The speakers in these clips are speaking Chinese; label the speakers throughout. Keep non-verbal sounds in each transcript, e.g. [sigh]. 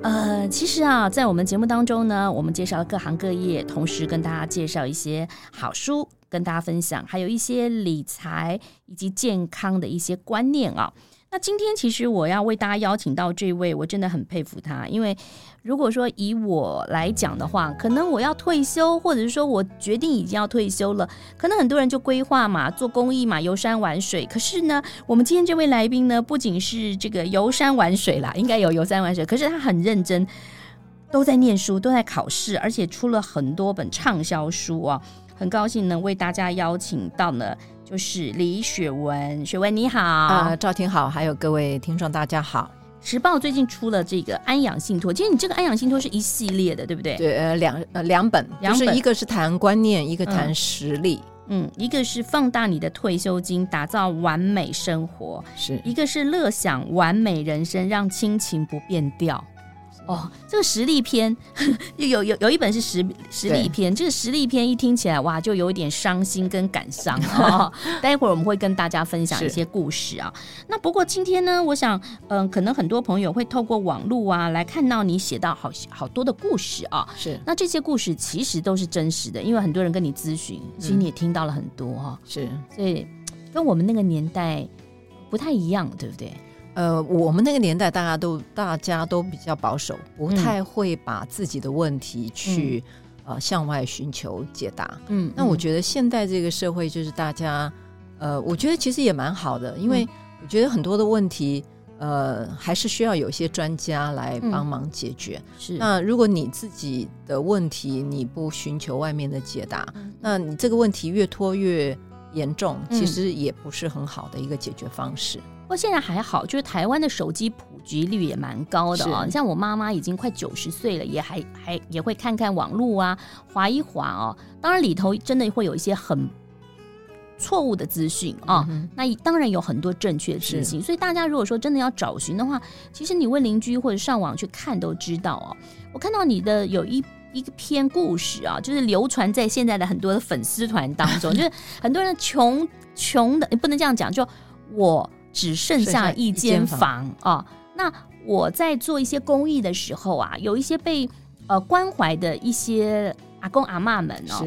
Speaker 1: 呃，其实啊，在我们节目当中呢，我们介绍了各行各业，同时跟大家介绍一些好书，跟大家分享，还有一些理财以及健康的一些观念啊。那今天其实我要为大家邀请到这位，我真的很佩服他，因为如果说以我来讲的话，可能我要退休，或者是说我决定已经要退休了，可能很多人就规划嘛，做公益嘛，游山玩水。可是呢，我们今天这位来宾呢，不仅是这个游山玩水啦，应该有游山玩水，可是他很认真，都在念书，都在考试，而且出了很多本畅销书啊。很高兴能为大家邀请到呢。就是李雪文，雪文你好，
Speaker 2: 呃，赵婷好，还有各位听众大家好。
Speaker 1: 时报最近出了这个安养信托，其实你这个安养信托是一系列的，对不对？
Speaker 2: 对，呃，两呃两本，两本，就是一个是谈观念，一个谈实力，
Speaker 1: 嗯，嗯，一个是放大你的退休金，打造完美生活，
Speaker 2: 是一
Speaker 1: 个是乐享完美人生，让亲情不变调。哦，这个实力篇 [laughs] 有有有一本是实实力篇，这个实力篇一听起来哇，就有一点伤心跟感伤 [laughs] 哦。待会儿我们会跟大家分享一些故事啊。那不过今天呢，我想嗯、呃，可能很多朋友会透过网络啊来看到你写到好好多的故事啊。
Speaker 2: 是，
Speaker 1: 那这些故事其实都是真实的，因为很多人跟你咨询，其实你也听到了很多哈、
Speaker 2: 嗯。是，
Speaker 1: 所以跟我们那个年代不太一样，对不对？
Speaker 2: 呃，我们那个年代，大家都大家都比较保守，不太会把自己的问题去、嗯、呃向外寻求解答。嗯，那我觉得现在这个社会就是大家，呃，我觉得其实也蛮好的，因为我觉得很多的问题，呃，还是需要有一些专家来帮忙解决。是、嗯，那如果你自己的问题你不寻求外面的解答，嗯、那你这个问题越拖越严重，其实也不是很好的一个解决方式。
Speaker 1: 不过现在还好，就是台湾的手机普及率也蛮高的啊、哦。你像我妈妈已经快九十岁了，也还还也会看看网络啊，滑一滑哦。当然里头真的会有一些很错误的资讯啊。那当然有很多正确的资讯。所以大家如果说真的要找寻的话，其实你问邻居或者上网去看都知道哦。我看到你的有一一个篇故事啊，就是流传在现在的很多的粉丝团当中，[laughs] 就是很多人穷穷的，你不能这样讲，就我。只剩下一间房啊、哦！那我在做一些公益的时候啊，有一些被呃关怀的一些阿公阿妈们哦，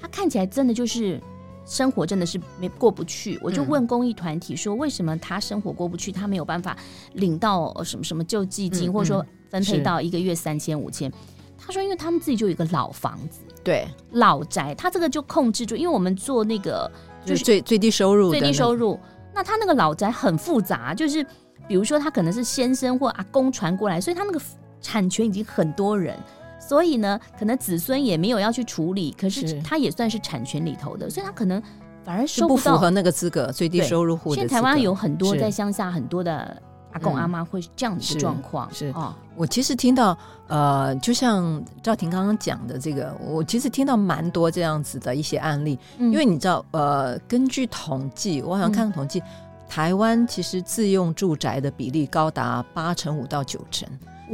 Speaker 1: 他看起来真的就是生活真的是没过不去。我就问公益团体说，为什么他生活过不去？他没有办法领到什么什么救济金，或者说分配到一个月三千五千？他说，因为他们自己就有一个老房子，
Speaker 2: 对
Speaker 1: 老宅，他这个就控制住。因为我们做那个
Speaker 2: 就是最最低收入，
Speaker 1: 最低收入。那他那个老宅很复杂，就是比如说他可能是先生或阿公传过来，所以他那个产权已经很多人，所以呢，可能子孙也没有要去处理，可是他也算是产权里头的，所以他可能反而收不到，
Speaker 2: 不符合那个资格，最低收入户。
Speaker 1: 现在台湾有很多在乡下很多的阿公阿妈会这样子的状况。
Speaker 2: 是，啊哦，我其实听到呃，就像赵婷刚刚讲的这个，我其实听到蛮多这样子的一些案例，嗯、因为你知道呃，根据统计，我好像看统计。嗯台湾其实自用住宅的比例高达八成五到九成，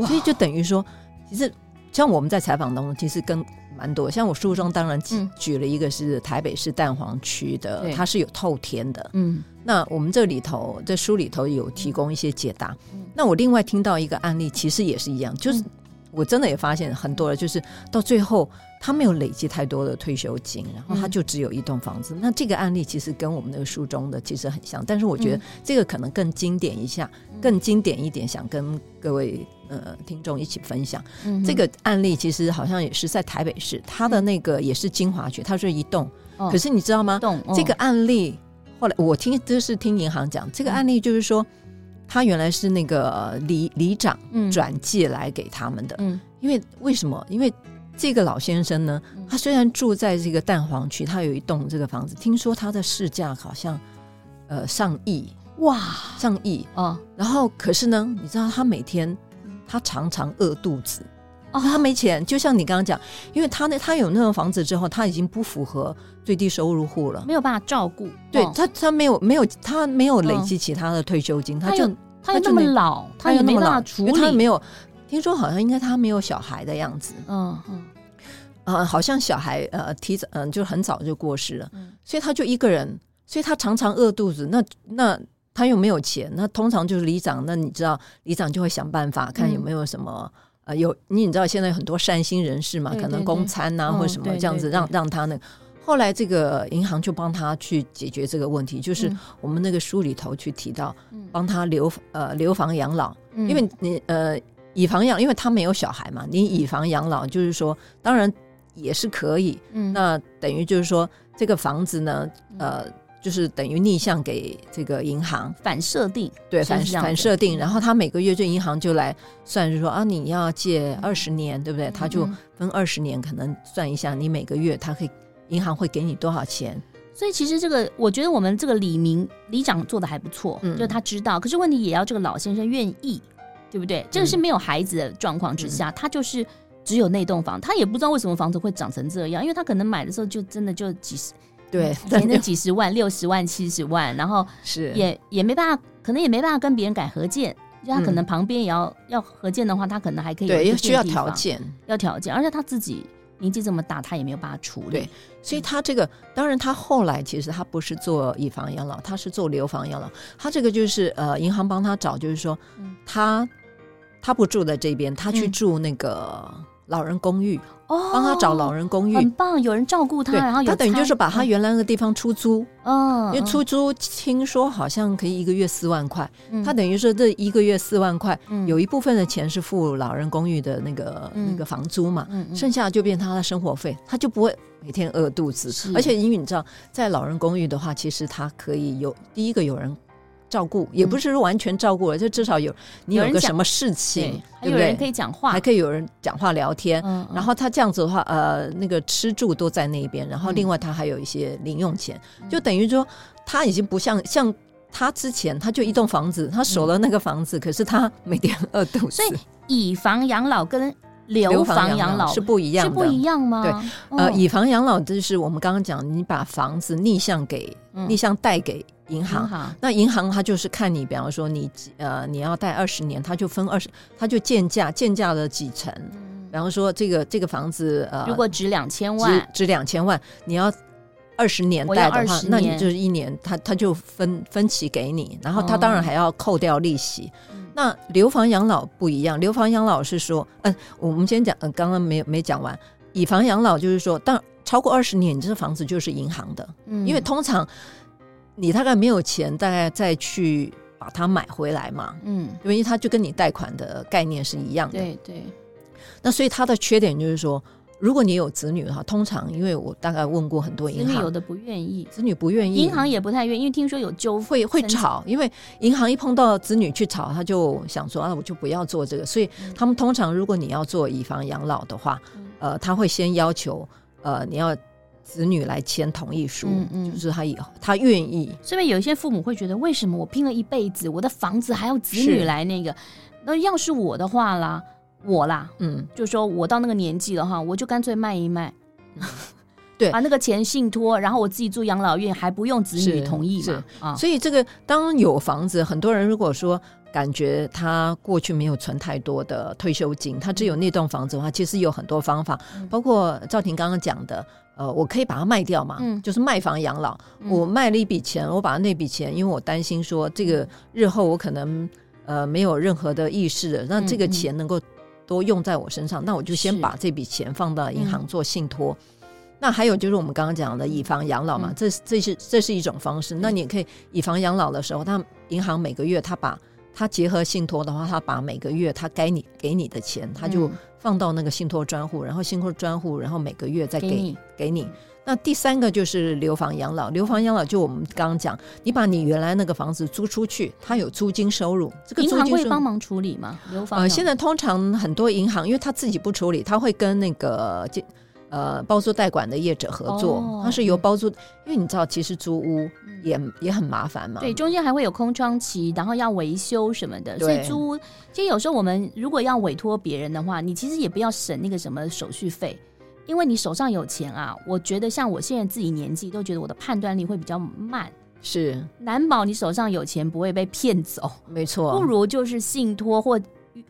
Speaker 2: 所以就等于说，其实像我们在采访当中，其实跟蛮多。像我书中当然举举了一个是台北市蛋黄区的，嗯，它是有透天的。嗯，那我们这里头在书里头有提供一些解答。那我另外听到一个案例，其实也是一样，就是我真的也发现很多了，就是到最后。他没有累积太多的退休金，然后他就只有一栋房子。嗯、那这个案例其实跟我们那个书中的其实很像，但是我觉得这个可能更经典一下，嗯、更经典一点，想跟各位呃听众一起分享、嗯。这个案例其实好像也是在台北市，他的那个也是精华区，它是一栋、哦。可是你知道吗？哦、这个案例后来我听就是听银行讲，这个案例就是说，他原来是那个里里长转借来给他们的。嗯，因为为什么？因为这个老先生呢，他虽然住在这个蛋黄区，他有一栋这个房子，听说他的市价好像呃上亿哇，上亿哦。然后可是呢，你知道他每天他常常饿肚子哦，他没钱。就像你刚刚讲，因为他那他有那种房子之后，他已经不符合最低收入户了，
Speaker 1: 没有办法照顾。
Speaker 2: 对他，他没有没有他没有累积其他的退休金，他就
Speaker 1: 他就那么老，他也没办法处理，
Speaker 2: 他没有。听说好像应该他没有小孩的样子，嗯嗯，啊，好像小孩呃提早嗯就很早就过世了，所以他就一个人，所以他常常饿肚子。那那他又没有钱，那通常就是里长，那你知道里长就会想办法看有没有什么呃有你你知道现在有很多善心人士嘛，可能供餐呐或者什么这样子让让他那个。后来这个银行就帮他去解决这个问题，就是我们那个书里头去提到，帮他留呃留房养老，因为你呃。以房养，因为他没有小孩嘛，你以房养老，就是说，当然也是可以。嗯，那等于就是说，这个房子呢，呃，就是等于逆向给这个银行
Speaker 1: 反设定，
Speaker 2: 对，反反设定。然后他每个月这银行就来算，就是说啊，你要借二十年，对不对？他就分二十年，可能算一下，你每个月他可以银行会给你多少钱。
Speaker 1: 所以其实这个，我觉得我们这个李明李长做的还不错，嗯，就是他知道。可是问题也要这个老先生愿意。对不对？这个是没有孩子的状况之下，嗯、他就是只有那栋房，他也不知道为什么房子会长成这样，因为他可能买的时候就真的就几十，
Speaker 2: 对，
Speaker 1: 可能几十万、六十万、七十万，然后是。也也没办法，可能也没办法跟别人改合建，就他可能旁边也要、嗯、要合建的话，他可能还可以有
Speaker 2: 对，需要条件，
Speaker 1: 要条件，而且他自己年纪这么大，他也没有办法处理，
Speaker 2: 对，所以他这个当然他后来其实他不是做以房养老，他是做留房养老，他这个就是呃银行帮他找，就是说他。他不住在这边，他去住那个老人公寓，哦，帮他找老人公寓，
Speaker 1: 很棒，有人照顾他。然后
Speaker 2: 他等于就是把他原来那个地方出租，嗯，因为出租听说好像可以一个月四万块，他等于说这一个月四万块，有一部分的钱是付老人公寓的那个那个房租嘛，剩下就变他的生活费，他就不会每天饿肚子。而且因为你知道，在老人公寓的话，其实他可以有第一个有人。照顾也不是说完全照顾了，就至少有你有个什么事情，
Speaker 1: 对不对？还有人可以讲话，
Speaker 2: 还可以有人讲话聊天。然后他这样子的话，呃，那个吃住都在那边，然后另外他还有一些零用钱，就等于说他已经不像像他之前，他就一栋房子，他守了那个房子，可是他每天饿肚子。
Speaker 1: 所以以房养老跟留房养老
Speaker 2: 是不一样的，
Speaker 1: 是不一样吗？
Speaker 2: 对，呃，以房养老就是我们刚刚讲，你把房子逆向给逆向贷给。银行，嗯、那银行它就是看你，比方说你呃你要贷二十年，它就分二十，它就建价建价了几成。嗯、比方说这个这个房子呃，
Speaker 1: 如果值两千万，
Speaker 2: 值两千万，你要二十年贷的话，那你就是一年，它它就分分期给你，然后它当然还要扣掉利息。哦、那留房养老不一样，留房养老是说，嗯、呃，我们先讲，嗯、呃，刚刚没没讲完，以房养老就是说，当超过二十年，你这个房子就是银行的，嗯，因为通常。你大概没有钱，大概再去把它买回来嘛？嗯，因为它就跟你贷款的概念是一样的。
Speaker 1: 对对。
Speaker 2: 那所以它的缺点就是说，如果你有子女的话，通常因为我大概问过很多银行，
Speaker 1: 子女有的不愿意，
Speaker 2: 子女不愿意，
Speaker 1: 银行也不太愿意，因为听说有纠纷
Speaker 2: 会会吵，因为银行一碰到子女去吵，他就想说啊，我就不要做这个。所以他们通常如果你要做以房养老的话，呃，他会先要求呃你要。子女来签同意书，嗯嗯，就是他以后他愿意。
Speaker 1: 所以有一些父母会觉得，为什么我拼了一辈子，我的房子还要子女来那个？那要是我的话啦，我啦，嗯，就说我到那个年纪了哈，我就干脆卖一卖，对，把那个钱信托，然后我自己住养老院，还不用子女同意嘛？啊，
Speaker 2: 所以这个当有房子，很多人如果说感觉他过去没有存太多的退休金，他只有那栋房子的话，其实有很多方法，嗯、包括赵婷刚刚讲的。呃，我可以把它卖掉嘛？嗯，就是卖房养老。嗯、我卖了一笔钱，我把那笔钱，因为我担心说这个日后我可能呃没有任何的意识了，那这个钱能够多用在我身上，嗯、那我就先把这笔钱放到银行做信托。那还有就是我们刚刚讲的以房养老嘛，嗯、这这是这是一种方式。嗯、那你可以以房养老的时候，他银行每个月他把他结合信托的话，他把每个月他该你给你的钱，他就。放到那个信托专户，然后信托专户，然后每个月再给给你。给你。那第三个就是留房养老，留房养老就我们刚刚讲，你把你原来那个房子租出去，它有租金收入。这个租金收入
Speaker 1: 银行会帮忙处理吗？留房
Speaker 2: 呃，现在通常很多银行，因为他自己不处理，他会跟那个呃包租代管的业者合作，
Speaker 1: 哦、
Speaker 2: 它是由包租，因为你知道，其实租屋也、嗯、也很麻烦嘛，
Speaker 1: 对，中间还会有空窗期，然后要维修什么的，所以租屋其实有时候我们如果要委托别人的话，你其实也不要省那个什么手续费。因为你手上有钱啊，我觉得像我现在自己年纪，都觉得我的判断力会比较慢。
Speaker 2: 是，
Speaker 1: 难保你手上有钱不会被骗走。
Speaker 2: 没错，
Speaker 1: 不如就是信托或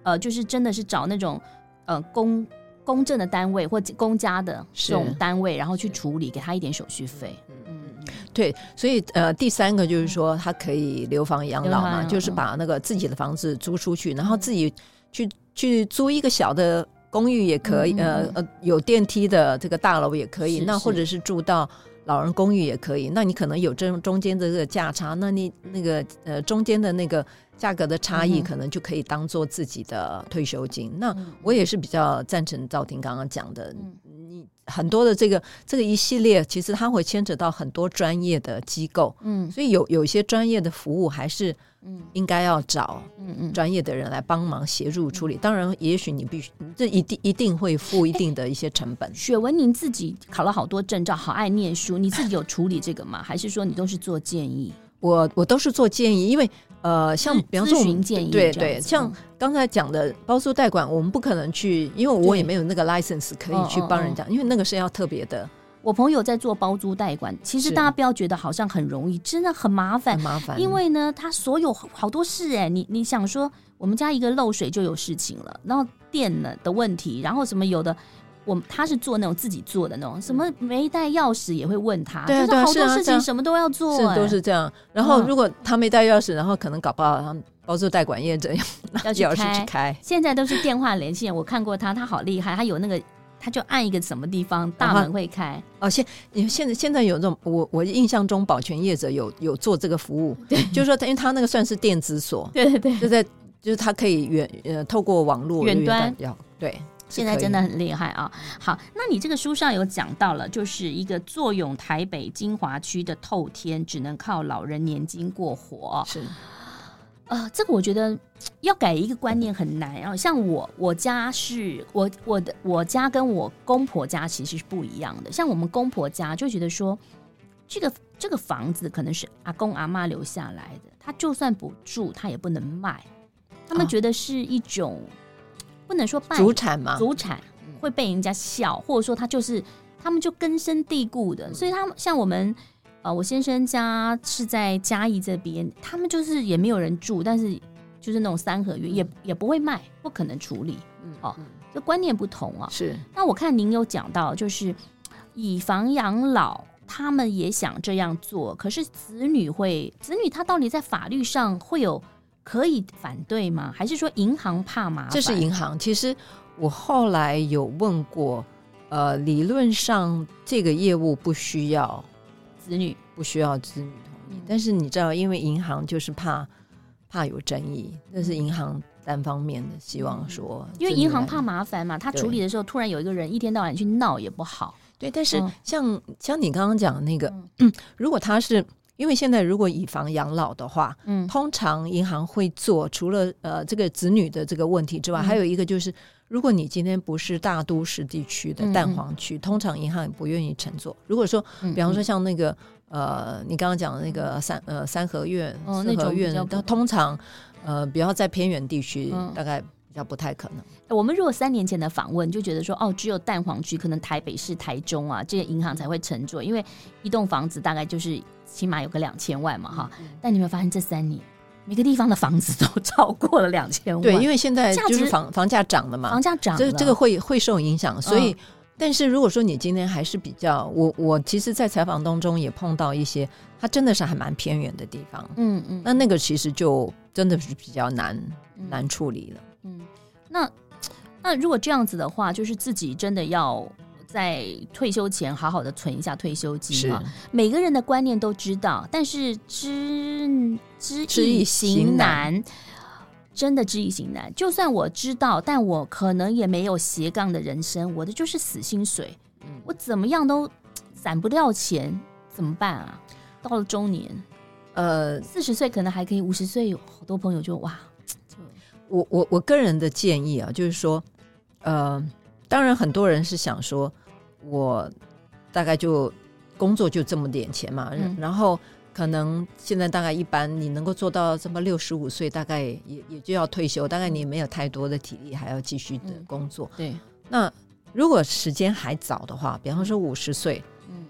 Speaker 1: 呃，就是真的是找那种呃公公证的单位或公家的这种单位，然后去处理，给他一点手续费。
Speaker 2: 嗯，对。所以呃，第三个就是说，他可以留房养老嘛，就是把那个自己的房子租出去，然后自己去去租一个小的。公寓也可以，嗯、呃呃，有电梯的这个大楼也可以，那或者是住到老人公寓也可以。那你可能有这中间的这个价差，那你那个呃中间的那个价格的差异，可能就可以当做自己的退休金。嗯、那我也是比较赞成赵婷刚刚讲的。嗯很多的这个这个一系列，其实它会牵扯到很多专业的机构，嗯，所以有有一些专业的服务还是，嗯，应该要找，专业的人来帮忙协助处理。当然，也许你必须，这一定一定会付一定的一些成本。
Speaker 1: 雪文，您自己考了好多证照，好爱念书，你自己有处理这个吗？还是说你都是做建议？
Speaker 2: 我我都是做建议，因为呃，像比方说我们，
Speaker 1: 咨询建议，
Speaker 2: 对对，像刚才讲的包租代管，我们不可能去，因为我也没有那个 license 可以去帮人家，因为那个是要特别的。
Speaker 1: 我朋友在做包租代管，其实大家不要觉得好像很容易，真的很麻烦，
Speaker 2: 很麻烦。
Speaker 1: 因为呢，他所有好多事哎，你你想说，我们家一个漏水就有事情了，然后电呢的问题，然后什么有的。我他是做那种自己做的那种，什么没带钥匙也会问他，
Speaker 2: 对，
Speaker 1: 就是好多事情什么都要做，
Speaker 2: 是都是这样。然后如果他没带钥匙，然后可能搞不好他包租代管业者要去钥匙去开。
Speaker 1: 现在都是电话连线，我看过他，他好厉害，他有那个，他就按一个什么地方，大门会开。
Speaker 2: 哦，现你现在现在有这种，我我印象中保全业者有有做这个服务，对，就是说他因为他那个算是电子锁，
Speaker 1: 对对。对，
Speaker 2: 就在就是他可以远呃透过网络
Speaker 1: 远端
Speaker 2: 要对。
Speaker 1: 现在真的很厉害啊！好，那你这个书上有讲到了，就是一个坐拥台北精华区的透天，只能靠老人年金过活。
Speaker 2: 是，
Speaker 1: 呃，这个我觉得要改一个观念很难。然后像我，我家是我我的我家跟我公婆家其实是不一样的。像我们公婆家就觉得说，这个这个房子可能是阿公阿妈留下来的，他就算不住，他也不能卖。他们觉得是一种。不能说
Speaker 2: 祖产嘛，
Speaker 1: 祖产会被人家笑，或者说他就是他们就根深蒂固的，所以他们像我们呃，我先生家是在嘉义这边，他们就是也没有人住，但是就是那种三合院，也也不会卖，不可能处理，哦，这观念不同啊。
Speaker 2: 是，
Speaker 1: 那我看您有讲到，就是以房养老，他们也想这样做，可是子女会，子女他到底在法律上会有？可以反对吗？还是说银行怕麻烦？
Speaker 2: 这是银行。其实我后来有问过，呃，理论上这个业务不需要
Speaker 1: 子女，
Speaker 2: 不需要子女同意。但是你知道，因为银行就是怕怕有争议，那是银行单方面的希望说，
Speaker 1: 因为银行怕麻烦嘛，他处理的时候突然有一个人一天到晚去闹也不好。
Speaker 2: 对，但是像像你刚刚讲的那个，如果他是。因为现在如果以房养老的话，嗯，通常银行会做除了呃这个子女的这个问题之外，嗯、还有一个就是，如果你今天不是大都市地区的蛋黄区，嗯、通常银行也不愿意乘坐。如果说，比方说像那个呃，你刚刚讲的那个三呃三合院、四合院，那通常呃比较在偏远地区，嗯、大概比较不太可能。
Speaker 1: 我们如果三年前的访问就觉得说，哦，只有蛋黄区，可能台北市、台中啊这些银行才会乘坐，因为一栋房子大概就是。起码有个两千万嘛，哈！但你有没有发现这三年每个地方的房子都超过了两千万？
Speaker 2: 对，因为现在就是房房价涨了嘛，
Speaker 1: 房价涨，
Speaker 2: 这这个会会受影响。所以，嗯、但是如果说你今天还是比较，我我其实，在采访当中也碰到一些，它真的是还蛮偏远的地方，嗯嗯，那那个其实就真的是比较难、嗯、难处理了。
Speaker 1: 嗯，那那如果这样子的话，就是自己真的要。在退休前好好的存一下退休金啊！每个人的观念都知道，但是知知易行难，真的知易行难。就算我知道，但我可能也没有斜杠的人生，我的就是死薪水，我怎么样都攒不掉钱，怎么办啊？到了中年，呃，四十岁可能还可以，五十岁有好多朋友就哇，就
Speaker 2: 我我我个人的建议啊，就是说，呃，当然很多人是想说。我大概就工作就这么点钱嘛，嗯、然后可能现在大概一般你能够做到这么六十五岁，大概也也就要退休，大概你没有太多的体力还要继续的工作。
Speaker 1: 嗯、对，
Speaker 2: 那如果时间还早的话，比方说五十岁，嗯，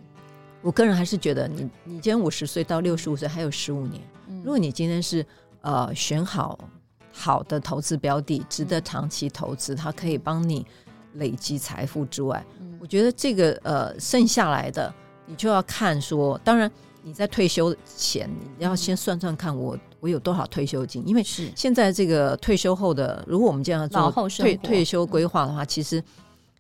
Speaker 2: 我个人还是觉得你你今天五十岁到六十五岁还有十五年，嗯、如果你今天是呃选好。好的投资标的，值得长期投资，它可以帮你累积财富之外，嗯、我觉得这个呃剩下来的，你就要看说，当然你在退休前，你要先算算看我我有多少退休金，因为是。现在这个退休后的，如果我们这样做退退休规划的话，其实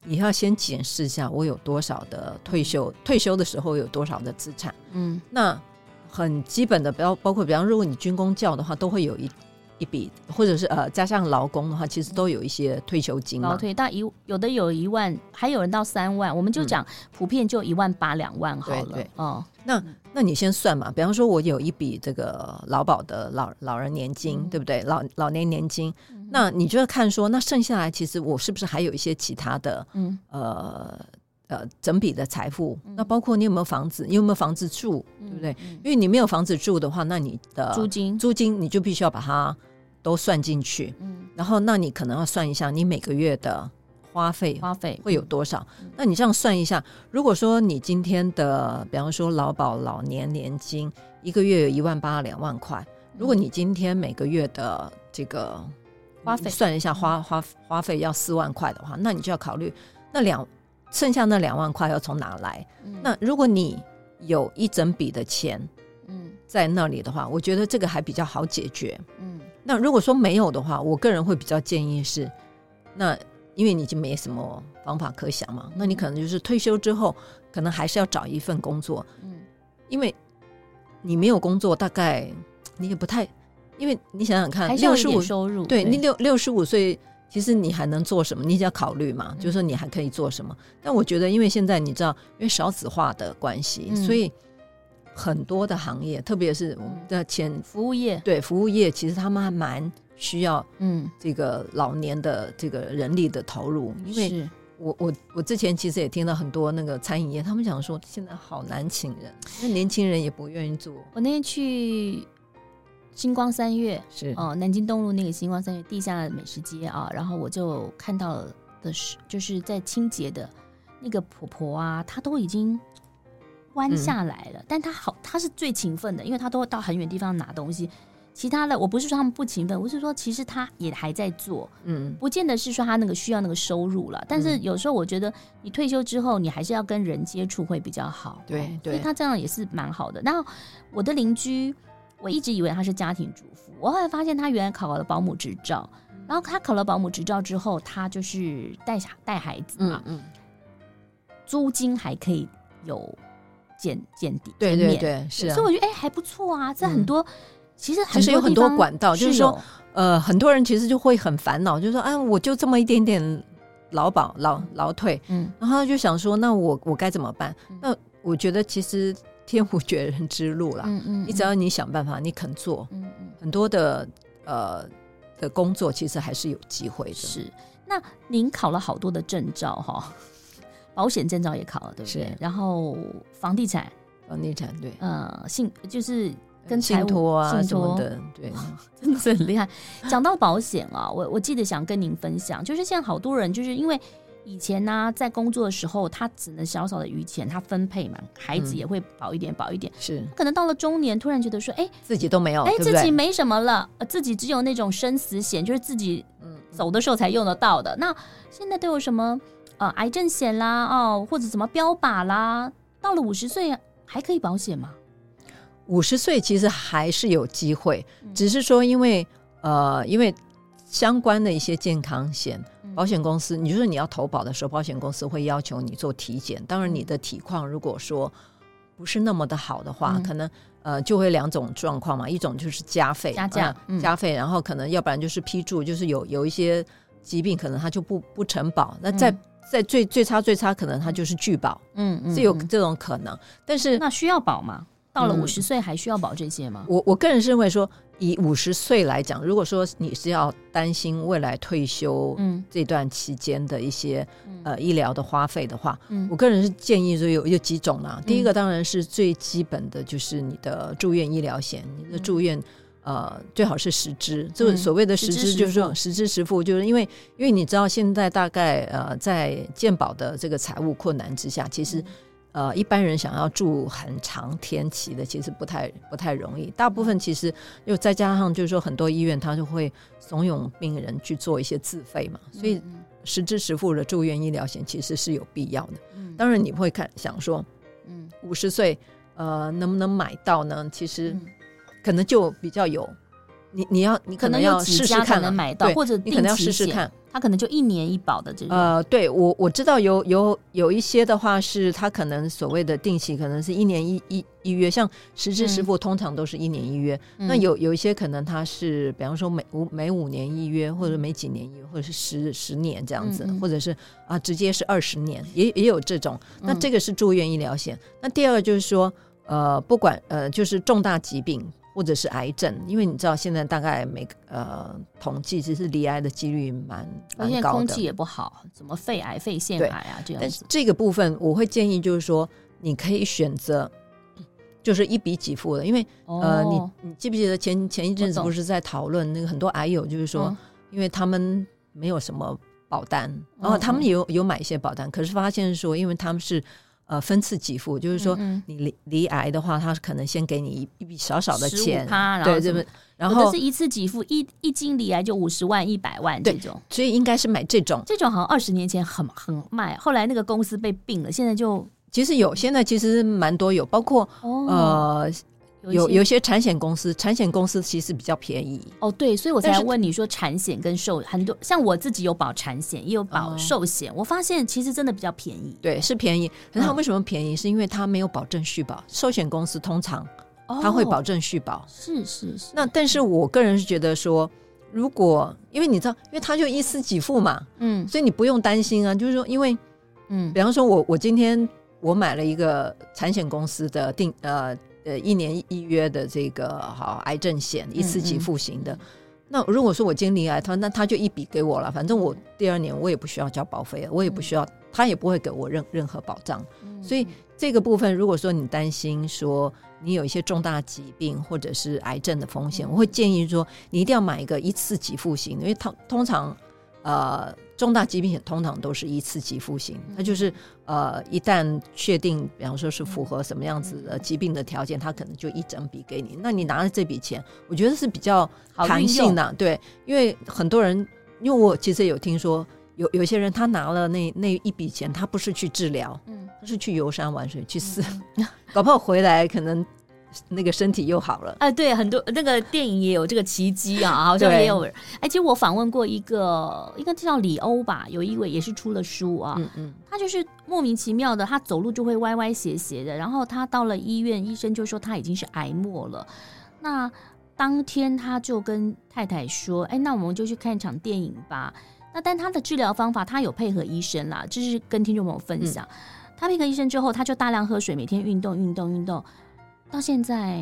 Speaker 2: 你要先检视一下我有多少的退休，退休的时候有多少的资产，嗯，那很基本的，不要包括比方如果你军工教的话，都会有一。一笔，或者是呃，加上劳工的话，其实都有一些退休金嘛。
Speaker 1: 劳退到一，有的有一万，还有人到三万，我们就讲普遍就一万八两万好了。对对
Speaker 2: 哦，那那你先算嘛，比方说我有一笔这个劳保的老老人年金，嗯、对不对？老老年年金，嗯、那你就要看说，那剩下来其实我是不是还有一些其他的，嗯呃。呃，整笔的财富，那包括你有没有房子，你有没有房子住，对不对？因为你没有房子住的话，那你的租金租金你就必须要把它都算进去。嗯，然后那你可能要算一下你每个月的花费，花费会有多少？那你这样算一下，如果说你今天的，比方说劳保老年年金一个月有一万八两万块，如果你今天每个月的这个花费算一下花花花费要四万块的话，那你就要考虑那两。剩下那两万块要从哪来？嗯、那如果你有一整笔的钱，嗯，在那里的话，嗯、我觉得这个还比较好解决。嗯，那如果说没有的话，我个人会比较建议是，那因为你已经没什么方法可想嘛，那你可能就是退休之后，可能还是要找一份工作。嗯，因为你没有工作，大概你也不太，因为你想想看，六十五
Speaker 1: 收入，
Speaker 2: 对，对你六六十五岁。其实你还能做什么？你只要考虑嘛，就是说你还可以做什么？但我觉得，因为现在你知道，因为少子化的关系，嗯、所以很多的行业，特别是我们的前
Speaker 1: 服务业，
Speaker 2: 对服务业，其实他们还蛮需要嗯这个老年的这个人力的投入。嗯、因为我我我之前其实也听到很多那个餐饮业，他们讲说现在好难请人，那年轻人也不愿意做。
Speaker 1: 我那天去。新光三月是哦，南京东路那个星光三月地下美食街啊，然后我就看到的是，就是在清洁的那个婆婆啊，她都已经弯下来了，嗯、但她好，她是最勤奋的，因为她都会到很远地方拿东西。其他的，我不是说他们不勤奋，我是说其实她也还在做，嗯，不见得是说她那个需要那个收入了，但是有时候我觉得你退休之后，你还是要跟人接触会比较好，
Speaker 2: 对对，
Speaker 1: 所以她这样也是蛮好的。那我的邻居。我一直以为他是家庭主妇，我后来发现他原来考了保姆执照，然后他考了保姆执照之后，他就是带小带孩子嘛，嗯，嗯，租金还可以有减减底，
Speaker 2: 对对对，是啊，
Speaker 1: 所以我觉得哎还不错啊，这很多、嗯、其实很
Speaker 2: 是有很多管道，就是说呃很多人其实就会很烦恼，就是说啊我就这么一点点劳保劳劳退，嗯，然后他就想说那我我该怎么办？嗯、那我觉得其实。天无绝人之路啦，嗯嗯，你只要你想办法，你肯做，嗯嗯，很多的呃的工作其实还是有机会的。
Speaker 1: 是，那您考了好多的证照哈，[laughs] 保险证照也考了，对不对？然后房地产，
Speaker 2: 房地产对，
Speaker 1: 呃，信就是跟
Speaker 2: 信托啊什么的，对，[laughs]
Speaker 1: 真的是很厉害。讲到保险啊，我我记得想跟您分享，就是现在好多人就是因为。以前呢、啊，在工作的时候，他只能小小的余钱，他分配嘛，孩子也会保一点，保一点。是，可能到了中年，突然觉得说，哎，
Speaker 2: 自己都没有，哎，
Speaker 1: 自己没什么了，呃，自己只有那种生死险，就是自己嗯走的时候才用得到的。那现在都有什么呃癌症险啦，哦，或者什么标靶啦，到了五十岁还可以保险吗？
Speaker 2: 五十岁其实还是有机会，只是说因为呃，因为相关的一些健康险。保险公司，你就说你要投保的时候，保险公司会要求你做体检。当然，你的体况如果说不是那么的好的话，嗯、可能呃就会两种状况嘛，一种就是加费
Speaker 1: 加价、嗯、
Speaker 2: 加费，然后可能要不然就是批注，就是有有一些疾病可能它就不不承保。那在、嗯、在最最差最差，可能它就是拒保，嗯嗯，是有这种可能。但是
Speaker 1: 那需要保吗？到了五十岁还需要保这些吗？
Speaker 2: 我我个人是认为说，以五十岁来讲，如果说你是要担心未来退休这段期间的一些、嗯、呃医疗的花费的话，嗯、我个人是建议说有有几种啦。嗯、第一个当然是最基本的就是你的住院医疗险，嗯、你的住院呃最好是实支，这个、嗯、所谓的实支就是说实支实付，就是因为因为你知道现在大概呃在健保的这个财务困难之下，其实。嗯呃，一般人想要住很长天期的，其实不太不太容易。大部分其实又再加上，就是说很多医院他就会怂恿病人去做一些自费嘛，所以实支实付的住院医疗险其实是有必要的。当然你会看想说，嗯，五十岁呃能不能买到呢？其实可能就比较有，你你要你可能要试试看能买到，或者你可能要试试看。
Speaker 1: 他可能就一年一保的这种。
Speaker 2: 呃，对我我知道有有有一些的话是，他可能所谓的定期可能是一年一一一约，像实支实付通常都是一年一约。嗯、那有有一些可能他是，比方说每五每五年一约，或者每几年一约，或者是十十年这样子，嗯嗯或者是啊直接是二十年，也也有这种。那这个是住院医疗险。嗯、那第二个就是说，呃，不管呃，就是重大疾病。或者是癌症，因为你知道现在大概每个呃统计，其实离癌的几率蛮蛮高的。
Speaker 1: 空气也不好，什么肺癌、肺腺癌啊这样子。
Speaker 2: 但是这个部分，我会建议就是说，你可以选择就是一笔给付的，因为、哦、呃，你你记不记得前前一阵子不是在讨论那个很多癌友，就是说，嗯、因为他们没有什么保单，然后他们有有买一些保单，可是发现说，因为他们是。呃，分次给付，就是说你离离癌的话，他可能先给你一一笔少少的钱，对，这不，然后
Speaker 1: 是一次给付，一一经离癌就五十万、一百万这种，
Speaker 2: 所以应该是买这种。
Speaker 1: 这种好像二十年前很很卖，后来那个公司被并了，现在就
Speaker 2: 其实有，现在其实蛮多有，包括呃。有有些产险公司，产险公司其实比较便宜
Speaker 1: 哦，对，所以我才问你说产险跟寿很多，像我自己有保产险，也有保寿险，我发现其实真的比较便宜，
Speaker 2: 对，是便宜。可是它为什么便宜？是因为它没有保证续保，寿险公司通常它会保证续保，
Speaker 1: 是是是。
Speaker 2: 那但是我个人是觉得说，如果因为你知道，因为它就一次给付嘛，嗯，所以你不用担心啊，就是说，因为嗯，比方说我我今天我买了一个产险公司的定呃。呃，一年一约的这个好癌症险，一次给付型的。嗯嗯、那如果说我经历癌，他那他就一笔给我了，反正我第二年我也不需要交保费，我也不需要，他也不会给我任任何保障。嗯、所以这个部分，如果说你担心说你有一些重大疾病或者是癌症的风险，嗯、我会建议说你一定要买一个一次给付型，因为通通常。呃，重大疾病险通常都是一次给付型，它就是呃，一旦确定，比方说是符合什么样子的疾病的条件，它可能就一整笔给你。那你拿了这笔钱，我觉得是比较弹性的，对，因为很多人，因为我其实有听说，有有些人他拿了那那一笔钱，他不是去治疗，嗯，他是去游山玩水，去死，[laughs] 搞不好回来可能。那个身体又好了，
Speaker 1: 哎，对，很多那个电影也有这个奇迹啊，[laughs] 好像也有人。哎，其实我访问过一个，应该叫李欧吧，有一位也是出了书啊，嗯嗯，他就是莫名其妙的，他走路就会歪歪斜斜的，然后他到了医院，医生就说他已经是癌末了。那当天他就跟太太说，哎，那我们就去看一场电影吧。那但他的治疗方法，他有配合医生啦，这是跟听众朋友分享。嗯、他配合医生之后，他就大量喝水，每天运动，运动，运动。到现在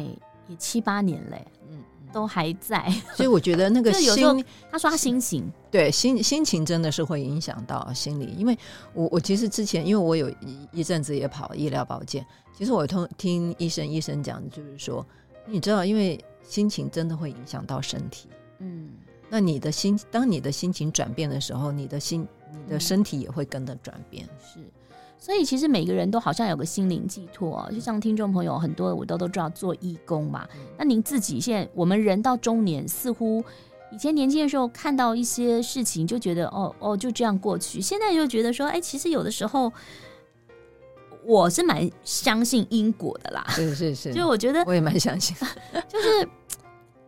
Speaker 1: 也七八年嘞，嗯，都还在，[laughs]
Speaker 2: 所以我觉得那个 [laughs] 心，
Speaker 1: 他说他心情，
Speaker 2: 对心心情真的是会影响到心理，因为我我其实之前因为我有一一阵子也跑医疗保健，其实我通听医生医生讲，就是说你知道，因为心情真的会影响到身体，嗯，那你的心当你的心情转变的时候，你的心你的身体也会跟着转变，嗯、是。
Speaker 1: 所以其实每个人都好像有个心灵寄托，就像听众朋友很多我都都知道做义工嘛。那您自己现在，我们人到中年，似乎以前年轻的时候看到一些事情就觉得哦哦就这样过去，现在就觉得说，哎，其实有的时候我是蛮相信因果的啦。
Speaker 2: 是是是，
Speaker 1: 就我觉得
Speaker 2: 我也蛮相信，[laughs]
Speaker 1: 就是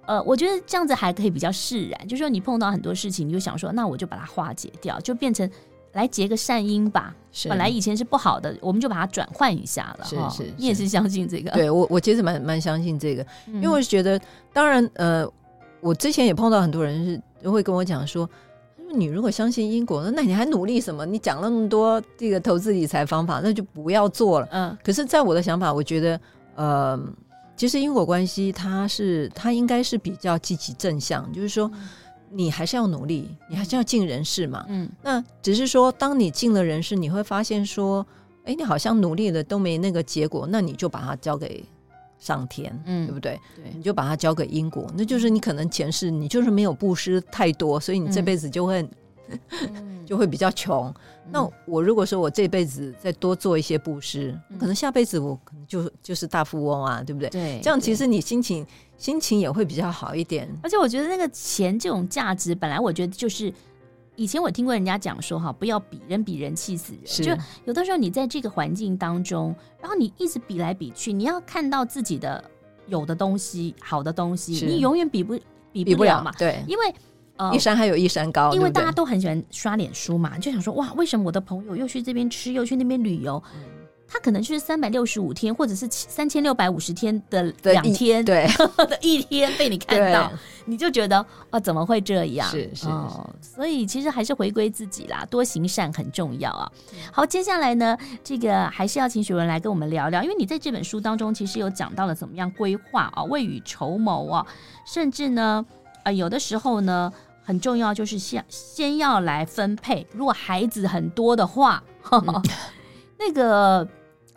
Speaker 1: 呃，我觉得这样子还可以比较释然，就是说你碰到很多事情，你就想说，那我就把它化解掉，就变成。来结个善因吧，是本来以前是不好的，我们就把它转换一下了。是是，是，你也是相信这个？
Speaker 2: 对我，我其实蛮蛮相信这个，嗯、因为我是觉得，当然，呃，我之前也碰到很多人是会跟我讲说，你如果相信因果，那你还努力什么？你讲那么多这个投资理财方法，那就不要做了。嗯，可是，在我的想法，我觉得，呃，其实因果关系它是它应该是比较积极正向，就是说你还是要努力，你还是要尽人事嘛。嗯，那只是说当你尽了人事，你会发现说，哎，你好像努力了都没那个结果，那你就把它交给上天，嗯，对不对？对，你就把它交给因果，那就是你可能前世你就是没有布施太多，所以你这辈子就会、嗯、[laughs] 就会比较穷。那我如果说我这辈子再多做一些布施，嗯、可能下辈子我可能就就是大富翁啊，对不对？对，这样其实你心情心情也会比较好一点。
Speaker 1: 而且我觉得那个钱这种价值，本来我觉得就是以前我听过人家讲说哈，不要比人比人气死人。就有的时候你在这个环境当中，然后你一直比来比去，你要看到自己的有的东西、好的东西，你永远比不比不了嘛。
Speaker 2: 对，
Speaker 1: 因为。
Speaker 2: 呃、一山还有一山高，
Speaker 1: 因为大家都很喜欢刷脸书嘛，就想说哇，为什么我的朋友又去这边吃，又去那边旅游？嗯、他可能就是三百六十五天，或者是三千六百五十天的两天，
Speaker 2: 对 [laughs]
Speaker 1: 的一天被你看到，你就觉得啊、哦，怎么会这样？
Speaker 2: 是是，
Speaker 1: 所以其实还是回归自己啦，多行善很重要啊。好，接下来呢，这个还是要请雪文来跟我们聊聊，因为你在这本书当中其实有讲到了怎么样规划啊，未雨绸缪啊，甚至呢，啊、呃，有的时候呢。很重要，就是先先要来分配。如果孩子很多的话，嗯、[laughs] 那个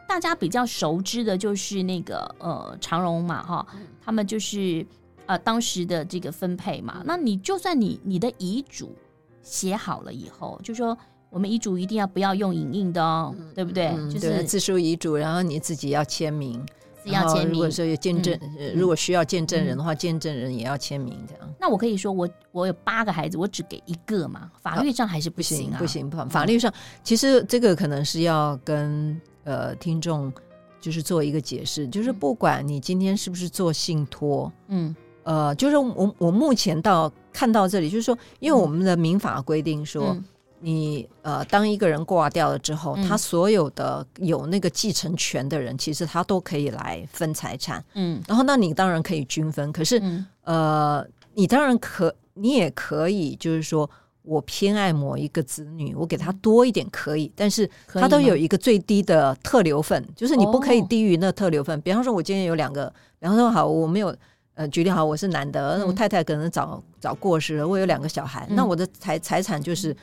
Speaker 1: 大家比较熟知的就是那个呃长荣嘛哈，他们就是呃当时的这个分配嘛。那你就算你你的遗嘱写好了以后，就说我们遗嘱一定要不要用影印的哦，嗯、对不对？嗯、就是
Speaker 2: 自书遗嘱，然后你自己要签名。
Speaker 1: 自己要签名，
Speaker 2: 如果说有见证，嗯、如果需要见证人的话，嗯、见证人也要签名，这样。
Speaker 1: 那我可以说我，我我有八个孩子，我只给一个嘛？法律上还是不行啊？
Speaker 2: 不行，不行。法律上，其实这个可能是要跟呃听众就是做一个解释，就是不管你今天是不是做信托，嗯，呃，就是我我目前到看到这里，就是说，因为我们的民法规定说。嗯。你呃，当一个人挂掉了之后，嗯、他所有的有那个继承权的人，其实他都可以来分财产。嗯，然后那你当然可以均分，可是、嗯、呃，你当然可，你也可以，就是说我偏爱某一个子女，我给他多一点可以，但是他都有一个最低的特留份，就是你不可以低于那特留份。哦、比方说，我今天有两个，比方说好，我没有呃，举例好，我是男的，那、嗯、我太太可能早早过世了，我有两个小孩，嗯、那我的财财产就是。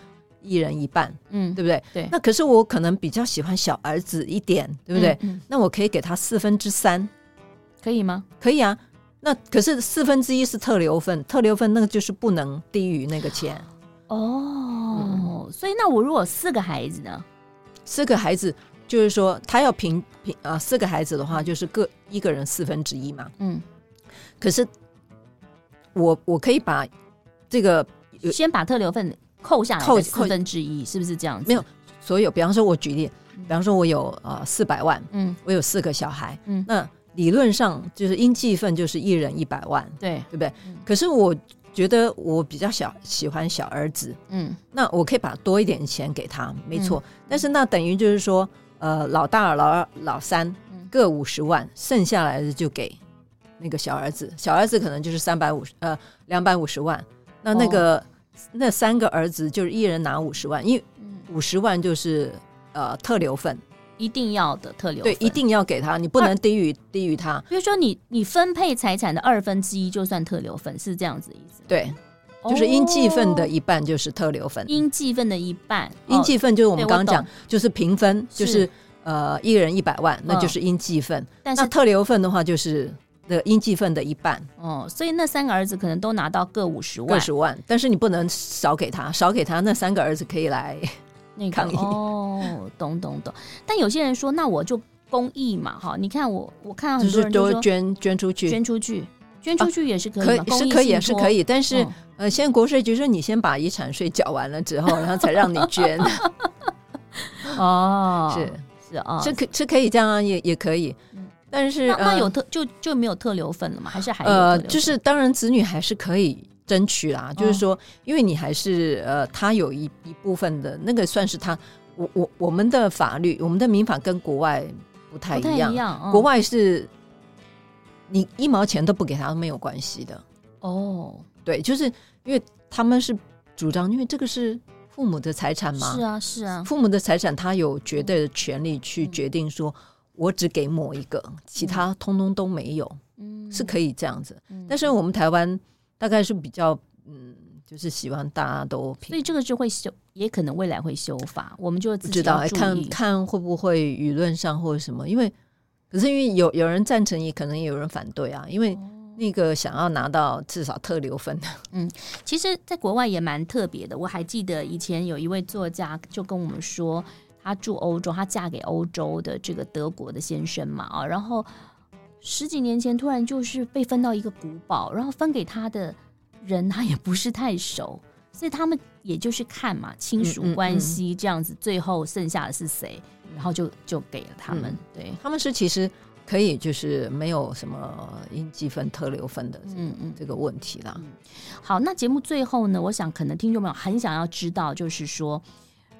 Speaker 2: 一人一半，嗯，对不对？对。那可是我可能比较喜欢小儿子一点，对不对？嗯。嗯，那我可以给他四分之三，
Speaker 1: 可以吗？
Speaker 2: 可以啊。那可是四分之一是特留份，特留份那个就是不能低于那个钱。
Speaker 1: 哦，嗯，所以那我如果四个孩子呢？
Speaker 2: 四个孩子就是说他要平平啊，四个孩子的话就是各一个人四分之一嘛。嗯。可是我我可以把这个
Speaker 1: 先把特留份。扣下来扣四分之一，是不是这样子？
Speaker 2: 没有，所有。比方说，我举例，比方说，我有呃四百万，嗯，我有四个小孩，嗯，那理论上就是应计份就是一人一百万，对，对不对？可是我觉得我比较小喜欢小儿子，嗯，那我可以把多一点钱给他，没错。但是那等于就是说，呃，老大、老二、老三各五十万，剩下来的就给那个小儿子，小儿子可能就是三百五十呃两百五十万，那那个。那三个儿子就是一人拿五十万，因为五十万就是呃特留份，
Speaker 1: 一定要的特留份，
Speaker 2: 对，一定要给他，你不能低于低于他。
Speaker 1: 比如说你你分配财产的二分之一就算特留份，是这样子的意思？
Speaker 2: 对，就是应继分的一半就是特留份，
Speaker 1: 应继分的一半，
Speaker 2: 应继分就是我们刚刚讲就是平分，就是呃一个人一百万，那就是应继分。但是特留份的话就是。的应继分的一半
Speaker 1: 哦，所以那三个儿子可能都拿到各五十万，
Speaker 2: 各十万，但是你不能少给他，少给他那三个儿子可以来那抗议
Speaker 1: 哦，懂懂懂。但有些人说，那我就公益嘛，哈，你看我我看到很多人都
Speaker 2: 捐捐出去，
Speaker 1: 捐出去，捐出去也是可以，
Speaker 2: 可以是可以是可以，但是呃，现在国税局说你先把遗产税缴完了之后，然后才让你捐。[laughs] [laughs]
Speaker 1: 哦，
Speaker 2: 是
Speaker 1: 是啊，
Speaker 2: 是可是可以这样啊，也也可以。但是
Speaker 1: 那，那有特就就没有特留份了吗？还是还
Speaker 2: 呃，就是当然子女还是可以争取啦。哦、就是说，因为你还是呃，他有一一部分的那个算是他，我我我们的法律，我们的民法跟国外不太一样。一样嗯、国外是你一毛钱都不给他都没有关系的。哦，对，就是因为他们是主张，因为这个是父母的财产嘛。
Speaker 1: 是啊，是啊，
Speaker 2: 父母的财产，他有绝对的权利去决定说。我只给某一个，其他通通都没有，嗯，是可以这样子。嗯、但是我们台湾大概是比较，嗯，就是希望大家都平，
Speaker 1: 所以这个就会修，也可能未来会修法，我们就
Speaker 2: 不知道看看会不会舆论上或者什么，因为可是因为有有人赞成，也可能也有人反对啊，因为那个想要拿到至少特留分的，
Speaker 1: 嗯，其实，在国外也蛮特别的。我还记得以前有一位作家就跟我们说。她住欧洲，她嫁给欧洲的这个德国的先生嘛啊，然后十几年前突然就是被分到一个古堡，然后分给他的人他也不是太熟，所以他们也就是看嘛亲属关系这样子，最后剩下的是谁，然后就就给了他们。对，
Speaker 2: 他们是其实可以就是没有什么应积分特留分的嗯嗯这个问题啦。
Speaker 1: 好，那节目最后呢，我想可能听众朋友很想要知道，就是说。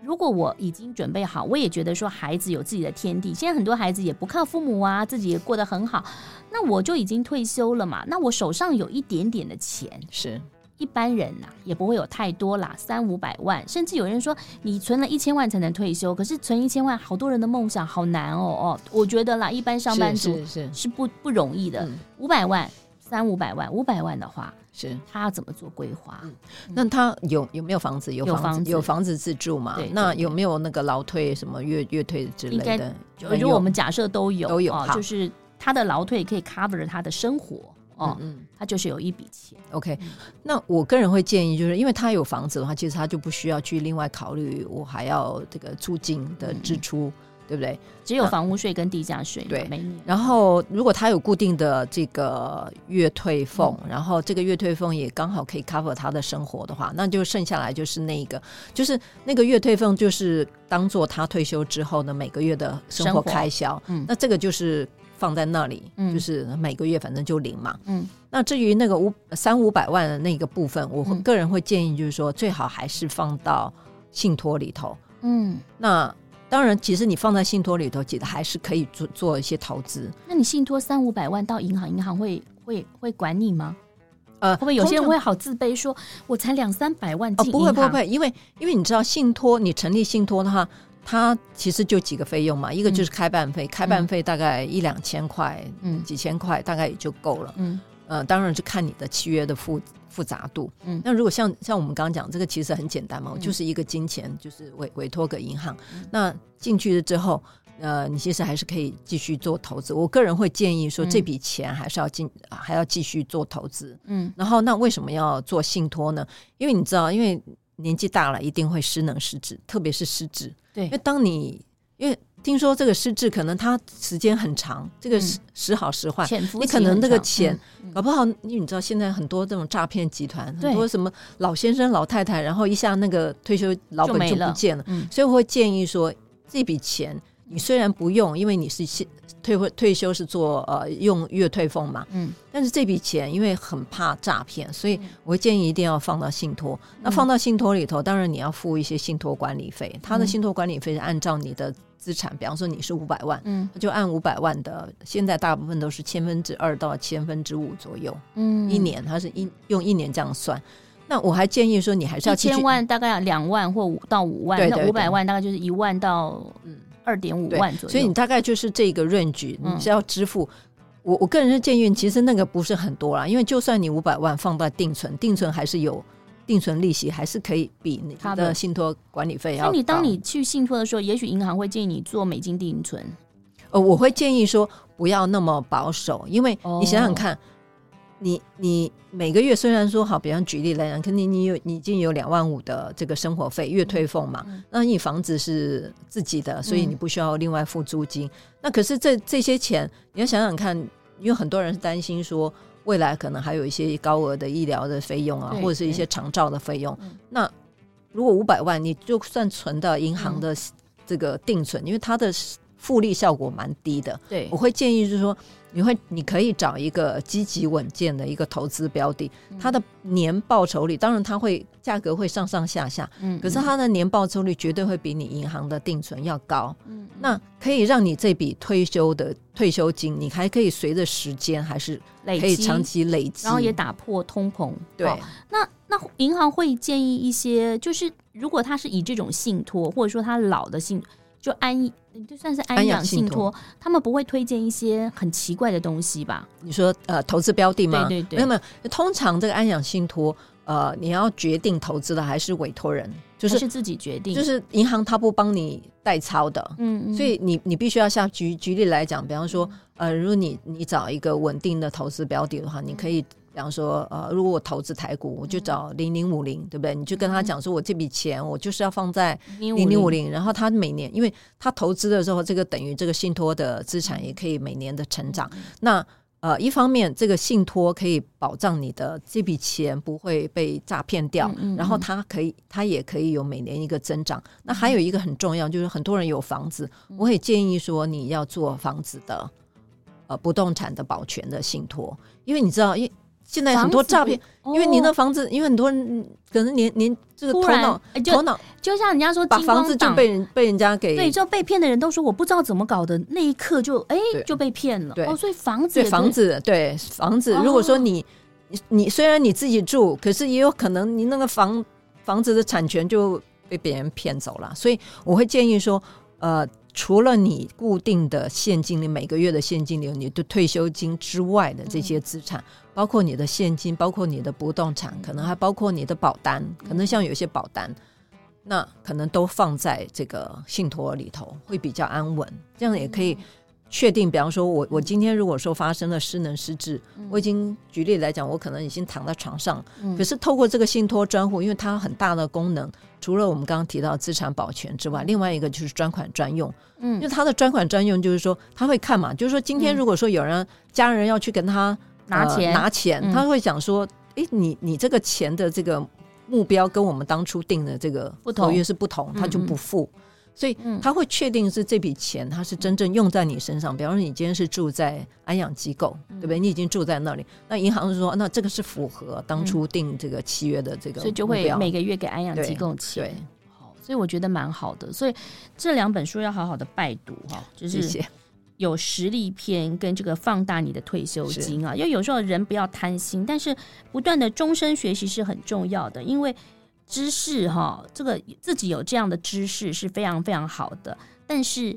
Speaker 1: 如果我已经准备好，我也觉得说孩子有自己的天地。现在很多孩子也不靠父母啊，自己也过得很好。那我就已经退休了嘛。那我手上有一点点的钱，
Speaker 2: 是
Speaker 1: 一般人呐、啊、也不会有太多啦，三五百万，甚至有人说你存了一千万才能退休。可是存一千万，好多人的梦想好难哦哦。我觉得啦，一般上班族是是不不容易的。五百万。三五百万，五百万的话，是他要怎么做规划？
Speaker 2: 嗯，那他有有没有房子？有房子，有房子自住嘛？对，那有没有那个劳退什么月月退之类的？
Speaker 1: 如果我们假设都有，都有，就是他的劳退可以 cover 他的生活哦，嗯，他就是有一笔钱。
Speaker 2: OK，那我个人会建议，就是因为他有房子的话，其实他就不需要去另外考虑我还要这个租金的支出。对不对？
Speaker 1: 只有房屋税跟地价税，
Speaker 2: 对，没。然后，如果他有固定的这个月退俸，嗯、然后这个月退俸也刚好可以 cover 他的生活的话，那就剩下来就是那个，就是那个月退俸，就是当做他退休之后的每个月的生活开销。嗯，那这个就是放在那里，嗯、就是每个月反正就领嘛。嗯，那至于那个五三五百万的那个部分，我个人会建议就是说，最好还是放到信托里头。嗯，那。当然，其实你放在信托里头，其实还是可以做做一些投资。
Speaker 1: 那你信托三五百万到银行，银行会会会管你吗？呃，会不会有些人会好自卑，说我才两三百万进银行？
Speaker 2: 不会不会不会，因为因为你知道信托，你成立信托的话，它其实就几个费用嘛，一个就是开办费，嗯、开办费大概一两千块，嗯，几千块大概也就够了，嗯。呃，当然是看你的契约的复复杂度。嗯，那如果像像我们刚刚讲这个，其实很简单嘛，嗯、就是一个金钱，就是委委托给银行。嗯、那进去了之后，呃，你其实还是可以继续做投资。我个人会建议说，这笔钱还是要进，嗯、还要继续做投资。嗯，然后那为什么要做信托呢？因为你知道，因为年纪大了，一定会失能失智，特别是失智。对，因为当你因为。听说这个失智可能他时间很长，这个时时好时坏，你可能那个钱搞不好，因为你知道现在很多这种诈骗集团，很多什么老先生老太太，然后一下那个退休老本就不见了，所以我会建议说，这笔钱你虽然不用，因为你是退会退休是做呃用月退俸嘛，嗯，但是这笔钱因为很怕诈骗，所以我会建议一定要放到信托。那放到信托里头，当然你要付一些信托管理费，他的信托管理费是按照你的。资产，比方说你是五百万，嗯，就按五百万的，现在大部分都是千分之二到千分之五左右，嗯，一年它是一用一年这样算。那我还建议说，你还是要
Speaker 1: 千万大概两万或五到五万，那五百万大概就是一万到嗯二点五万左右。
Speaker 2: 所以你大概就是这个 range，你是要支付。嗯、我我个人是建议，其实那个不是很多啦，因为就算你五百万放到定存，定存还是有。定存利息还是可以比你的信托管理费要高。
Speaker 1: 那你当你去信托的时候，也许银行会建议你做美金定存。
Speaker 2: 呃，我会建议说不要那么保守，因为你想想看，哦、你你每个月虽然说好，比方举例来讲，肯定你有你已经有两万五的这个生活费月退俸嘛，嗯、那你房子是自己的，所以你不需要另外付租金。嗯、那可是这这些钱，你要想想看，因为很多人是担心说。未来可能还有一些高额的医疗的费用啊，或者是一些长照的费用。那如果五百万，你就算存到银行的这个定存，因为它的复利效果蛮低的。对，我会建议就是说，你会你可以找一个积极稳健的一个投资标的，它的年报酬率，当然它会价格会上上下下，嗯，可是它的年报酬率绝对会比你银行的定存要高。嗯，那可以让你这笔退休的退休金，你还可以随着时间还是可以长期累积，
Speaker 1: 然后也打破通膨。对，那那银行会建议一些，就是如果他是以这种信托，或者说他老的信。就安就算是安养信托，他们不会推荐一些很奇怪的东西吧？
Speaker 2: 你说呃，投资标的吗？
Speaker 1: 对对对，
Speaker 2: 没有没有。通常这个安养信托，呃，你要决定投资的还是委托人，就是
Speaker 1: 是自己决定，
Speaker 2: 就是银行他不帮你代操的。嗯嗯。所以你你必须要像举举例来讲，比方说，呃，如果你你找一个稳定的投资标的的话，你可以。比方说，呃，如果我投资台股，我就找零零五零，对不对？你就跟他讲说，我这笔钱我就是要放在零零五零，然后他每年，因为他投资的时候，这个等于这个信托的资产也可以每年的成长。那呃，一方面这个信托可以保障你的这笔钱不会被诈骗掉，然后它可以，它也可以有每年一个增长。那还有一个很重要，就是很多人有房子，我也建议说你要做房子的呃不动产的保全的信托，因为你知道，因现在很多诈骗，因为你那房子，因为很多人可能连连这个头脑头脑，
Speaker 1: 就像人家说，
Speaker 2: 把房子就被人被人家给
Speaker 1: 对，就被骗的人都说我不知道怎么搞的，那一刻就哎就被骗了。哦，所以房子
Speaker 2: 对房子对房子，如果说你你虽然你自己住，可是也有可能你那个房房子的产权就被别人骗走了，所以我会建议说，呃。除了你固定的现金流，每个月的现金流，你的退休金之外的这些资产，包括你的现金，包括你的不动产，可能还包括你的保单，可能像有些保单，那可能都放在这个信托里头，会比较安稳，这样也可以。确定，比方说我，我我今天如果说发生了失能失智，嗯、我已经举例来讲，我可能已经躺在床上，嗯、可是透过这个信托专户，因为它很大的功能，除了我们刚刚提到资产保全之外，另外一个就是专款专用。嗯，因为它的专款专用就是说，他会看嘛，就是说今天如果说有人家人要去跟他拿钱、呃、拿钱，他会讲说，哎，你你这个钱的这个目标跟我们当初定的这个合约是不同，他就不付。嗯所以他会确定是这笔钱，他是真正用在你身上。比方说，你今天是住在安养机构，对不对？你已经住在那里，那银行是说，那这个是符合当初定这个契约的这个，
Speaker 1: 所以就会每个月给安养机构钱。对，好，所以我觉得蛮好的。所以这两本书要好好的拜读哈，就是有实力篇跟这个放大你的退休金啊。因为有时候人不要贪心，但是不断的终身学习是很重要的，因为。知识哈，这个自己有这样的知识是非常非常好的，但是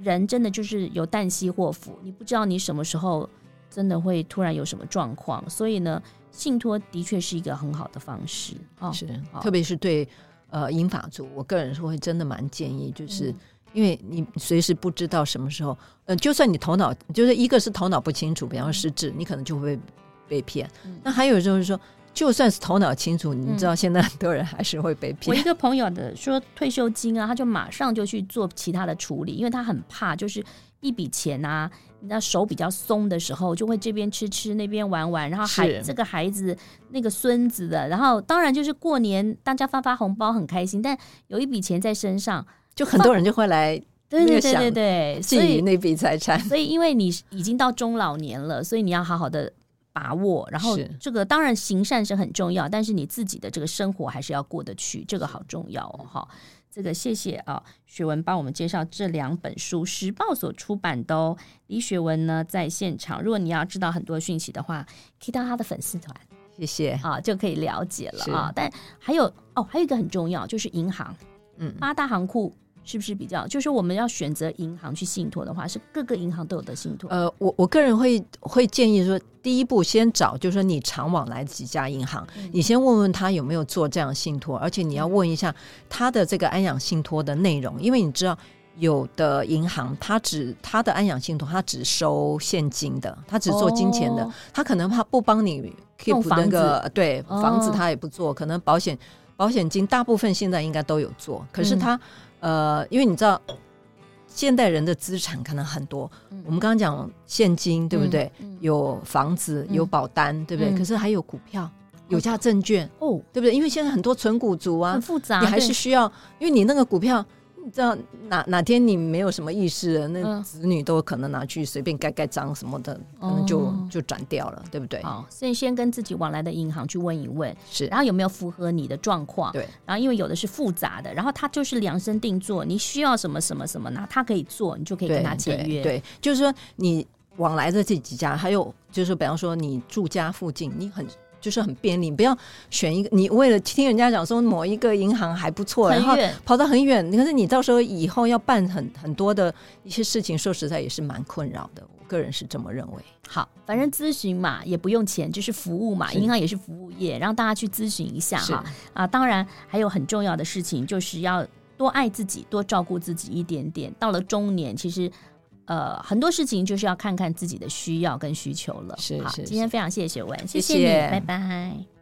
Speaker 1: 人真的就是有旦夕祸福，你不知道你什么时候真的会突然有什么状况，所以呢，信托的确是一个很好的方式啊，是，好
Speaker 2: 特别是对呃银法族，我个人是会真的蛮建议，就是因为你随时不知道什么时候，呃，就算你头脑就是一个是头脑不清楚，比方说失智，你可能就会被被骗，嗯、那还有就是说。就算是头脑清楚，你知道现在很多人还是会被骗。
Speaker 1: 我一个朋友的说退休金啊，他就马上就去做其他的处理，因为他很怕，就是一笔钱啊，那手比较松的时候，就会这边吃吃那边玩玩，然后孩这个孩子那个孙子的，然后当然就是过年大家发发红包很开心，但有一笔钱在身上，
Speaker 2: 就很多人就会来
Speaker 1: 对对对对对，
Speaker 2: 觊觎那笔财产。
Speaker 1: 所以因为你已经到中老年了，所以你要好好的。把握，然后这个当然行善是很重要，但是你自己的这个生活还是要过得去，这个好重要哦。哈，这个谢谢啊，学文帮我们介绍这两本书，时报所出版的哦。李学文呢在现场，如果你要知道很多讯息的话，可以到他的粉丝团，
Speaker 2: 谢谢啊，
Speaker 1: 就可以了解了啊。但还有哦，还有一个很重要就是银行，嗯，八大行库。是不是比较？就是我们要选择银行去信托的话，是各个银行都有的信托。
Speaker 2: 呃，我我个人会会建议说，第一步先找，就是说你常往来几家银行，嗯、你先问问他有没有做这样信托，而且你要问一下他的这个安养信托的内容，因为你知道有的银行他只他的安养信托他只收现金的，他只做金钱的，哦、他可能他不帮你 keep 那个对房子他也不做，哦、可能保险保险金大部分现在应该都有做，可是他。嗯呃，因为你知道，现代人的资产可能很多。嗯、我们刚刚讲现金，对不对？有房子，有保单，嗯、对不对？可是还有股票，有价证券，哦，对不对？因为现在很多存股族啊，
Speaker 1: 很复杂，
Speaker 2: 你还是需要，因为你那个股票。你知道哪哪天你没有什么意识了，那子女都可能拿去随便盖盖章什么的，可能就就转掉了，对不对？
Speaker 1: 好，所以先跟自己往来的银行去问一问，是，然后有没有符合你的状况？对，然后因为有的是复杂的，然后他就是量身定做，你需要什么什么什么，那他可以做，你就可以跟他签约。
Speaker 2: 对，就是说你往来的这几家，还有就是比方说你住家附近，你很就是很便利，不要选一个。你为了听人家讲说某一个银行还不错，然后跑到很远，可是你到时候以后要办很很多的一些事情，说实在也是蛮困扰的。我个人是这么认为。
Speaker 1: 好，反正咨询嘛也不用钱，就是服务嘛，银行也是服务业，让大家去咨询一下哈。啊，当然还有很重要的事情，就是要多爱自己，多照顾自己一点点。到了中年，其实。呃，很多事情就是要看看自己的需要跟需求了。
Speaker 2: 是，是，是，
Speaker 1: 好，今天非常谢谢雪文，谢谢，
Speaker 2: 谢谢你，
Speaker 1: 拜拜。